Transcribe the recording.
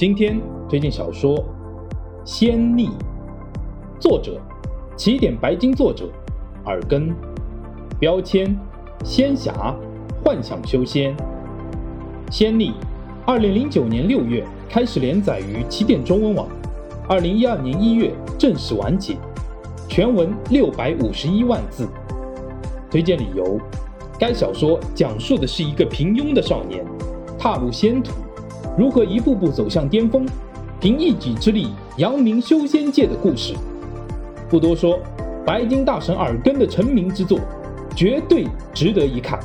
今天推荐小说《仙逆》，作者起点白金，作者耳根，标签仙侠幻想修仙。《仙逆》二零零九年六月开始连载于起点中文网，二零一二年一月正式完结，全文六百五十一万字。推荐理由：该小说讲述的是一个平庸的少年踏入仙途。如何一步步走向巅峰，凭一己之力扬名修仙界的故事。不多说，白金大神耳根的成名之作，绝对值得一看。